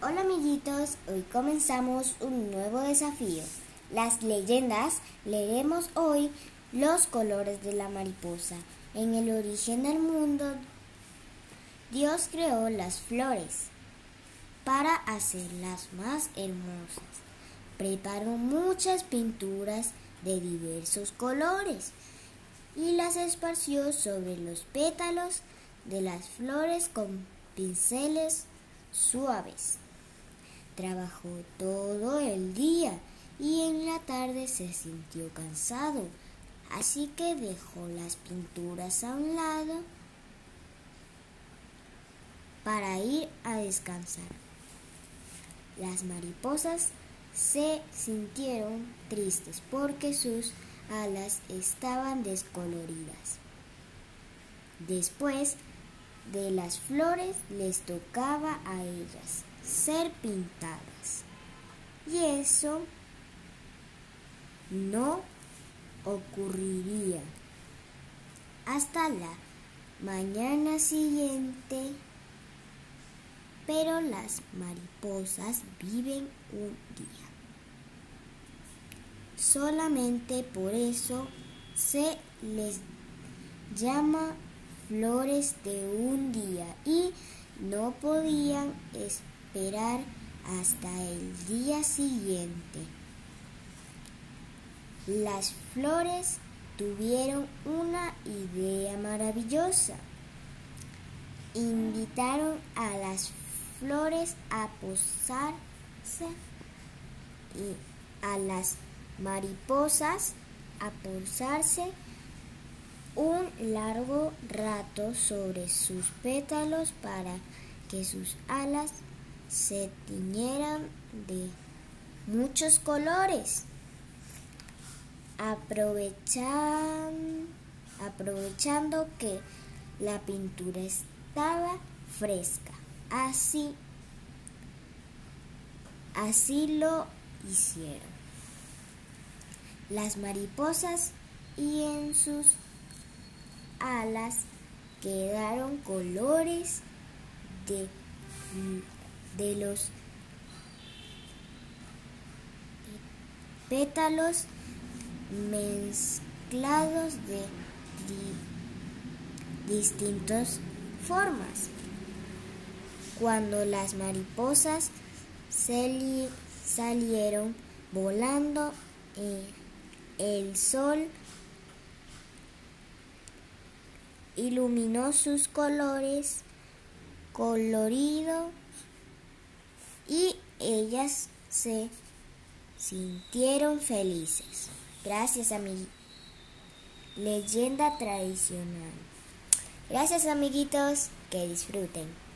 Hola amiguitos, hoy comenzamos un nuevo desafío. Las leyendas leeremos hoy los colores de la mariposa. En el origen del mundo, Dios creó las flores para hacerlas más hermosas. Preparó muchas pinturas de diversos colores y las esparció sobre los pétalos de las flores con pinceles suaves. Trabajó todo el día y en la tarde se sintió cansado, así que dejó las pinturas a un lado para ir a descansar. Las mariposas se sintieron tristes porque sus alas estaban descoloridas. Después de las flores les tocaba a ellas ser pintadas. Y eso no ocurriría hasta la mañana siguiente. Pero las mariposas viven un día. Solamente por eso se les llama flores de un día y no podían esperar hasta el día siguiente. Las flores tuvieron una idea maravillosa. Invitaron a las flores a posarse y a las mariposas a posarse un largo rato sobre sus pétalos para que sus alas se tiñeran de muchos colores. aprovechando que la pintura estaba fresca. Así, así lo hicieron. Las mariposas y en sus alas quedaron colores de, de los pétalos mezclados de distintas formas. Cuando las mariposas salieron volando, eh, el sol iluminó sus colores coloridos y ellas se sintieron felices. Gracias a mi leyenda tradicional. Gracias amiguitos, que disfruten.